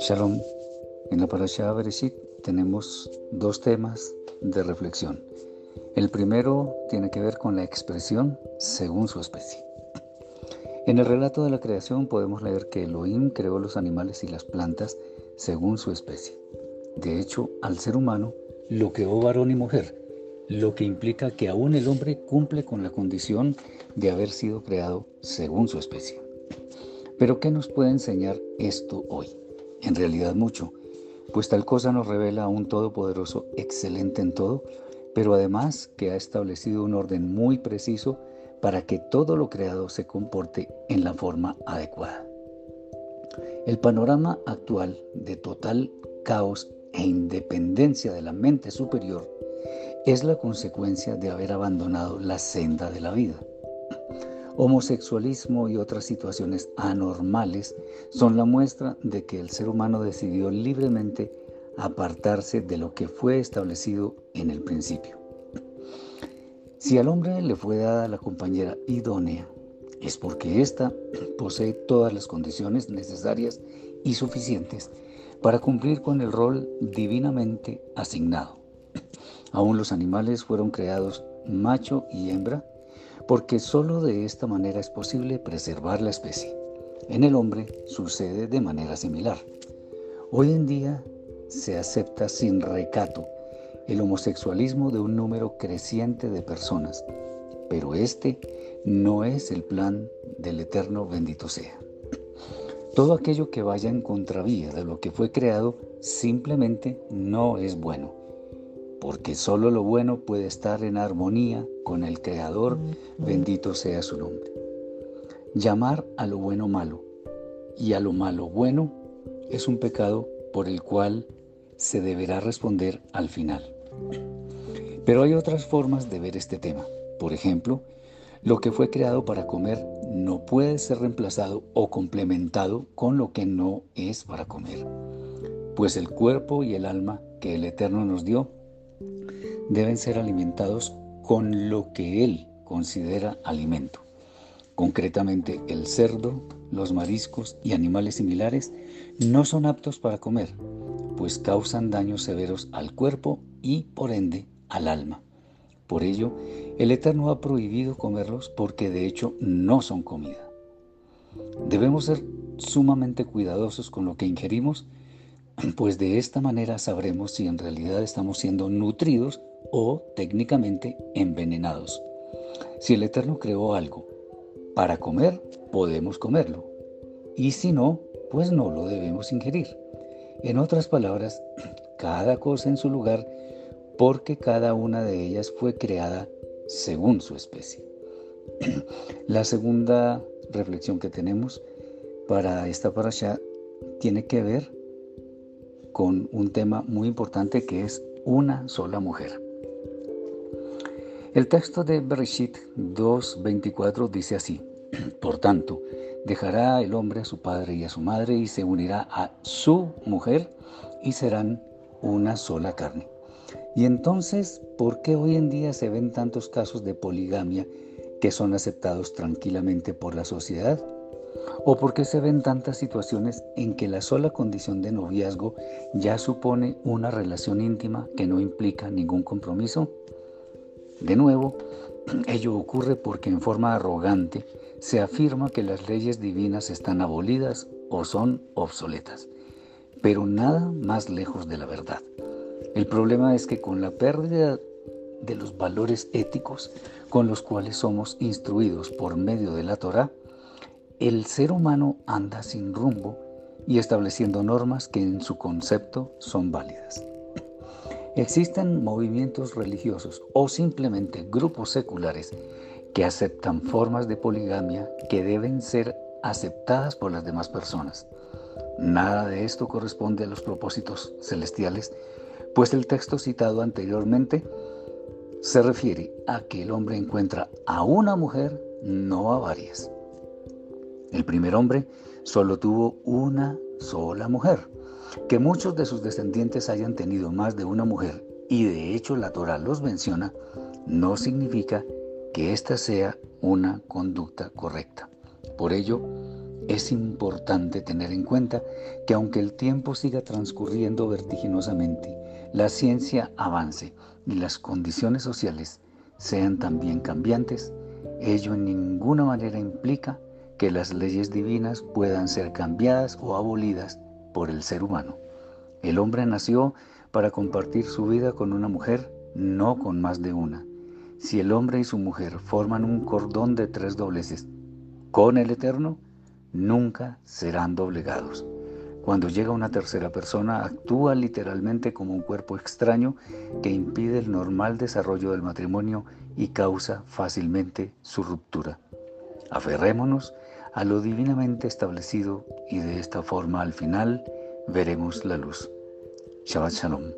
Shalom. En la Parashá Bereshit tenemos dos temas de reflexión. El primero tiene que ver con la expresión según su especie. En el relato de la creación podemos leer que Elohim creó los animales y las plantas según su especie. De hecho, al ser humano lo creó varón y mujer, lo que implica que aún el hombre cumple con la condición de haber sido creado según su especie. Pero ¿qué nos puede enseñar esto hoy? En realidad mucho, pues tal cosa nos revela a un Todopoderoso excelente en todo, pero además que ha establecido un orden muy preciso para que todo lo creado se comporte en la forma adecuada. El panorama actual de total caos e independencia de la mente superior es la consecuencia de haber abandonado la senda de la vida. Homosexualismo y otras situaciones anormales son la muestra de que el ser humano decidió libremente apartarse de lo que fue establecido en el principio. Si al hombre le fue dada la compañera idónea, es porque ésta posee todas las condiciones necesarias y suficientes para cumplir con el rol divinamente asignado. Aún los animales fueron creados macho y hembra porque sólo de esta manera es posible preservar la especie. En el hombre sucede de manera similar. Hoy en día se acepta sin recato el homosexualismo de un número creciente de personas, pero este no es el plan del Eterno bendito sea. Todo aquello que vaya en contravía de lo que fue creado simplemente no es bueno, porque solo lo bueno puede estar en armonía con el Creador, bendito sea su nombre. Llamar a lo bueno malo y a lo malo bueno es un pecado por el cual se deberá responder al final. Pero hay otras formas de ver este tema. Por ejemplo, lo que fue creado para comer no puede ser reemplazado o complementado con lo que no es para comer, pues el cuerpo y el alma que el Eterno nos dio deben ser alimentados con lo que Él considera alimento. Concretamente, el cerdo, los mariscos y animales similares no son aptos para comer, pues causan daños severos al cuerpo y, por ende, al alma. Por ello, el Eterno ha prohibido comerlos porque de hecho no son comida. Debemos ser sumamente cuidadosos con lo que ingerimos, pues de esta manera sabremos si en realidad estamos siendo nutridos o técnicamente envenenados. Si el Eterno creó algo para comer, podemos comerlo. Y si no, pues no lo debemos ingerir. En otras palabras, cada cosa en su lugar, porque cada una de ellas fue creada según su especie. La segunda reflexión que tenemos para esta parasha tiene que ver con un tema muy importante que es una sola mujer. El texto de Bereshit 2.24 dice así, por tanto, Dejará el hombre a su padre y a su madre y se unirá a su mujer y serán una sola carne. Y entonces, ¿por qué hoy en día se ven tantos casos de poligamia que son aceptados tranquilamente por la sociedad? ¿O por qué se ven tantas situaciones en que la sola condición de noviazgo ya supone una relación íntima que no implica ningún compromiso? De nuevo, ello ocurre porque en forma arrogante se afirma que las leyes divinas están abolidas o son obsoletas, pero nada más lejos de la verdad. El problema es que con la pérdida de los valores éticos con los cuales somos instruidos por medio de la Torah, el ser humano anda sin rumbo y estableciendo normas que en su concepto son válidas. Existen movimientos religiosos o simplemente grupos seculares que aceptan formas de poligamia que deben ser aceptadas por las demás personas. Nada de esto corresponde a los propósitos celestiales, pues el texto citado anteriormente se refiere a que el hombre encuentra a una mujer, no a varias. El primer hombre solo tuvo una sola mujer. Que muchos de sus descendientes hayan tenido más de una mujer, y de hecho la Torah los menciona, no significa que esta sea una conducta correcta. Por ello, es importante tener en cuenta que aunque el tiempo siga transcurriendo vertiginosamente, la ciencia avance y las condiciones sociales sean también cambiantes, ello en ninguna manera implica que las leyes divinas puedan ser cambiadas o abolidas por el ser humano. El hombre nació para compartir su vida con una mujer, no con más de una. Si el hombre y su mujer forman un cordón de tres dobleces con el Eterno, nunca serán doblegados. Cuando llega una tercera persona, actúa literalmente como un cuerpo extraño que impide el normal desarrollo del matrimonio y causa fácilmente su ruptura. Aferrémonos a lo divinamente establecido y de esta forma al final veremos la luz. Shabbat Shalom.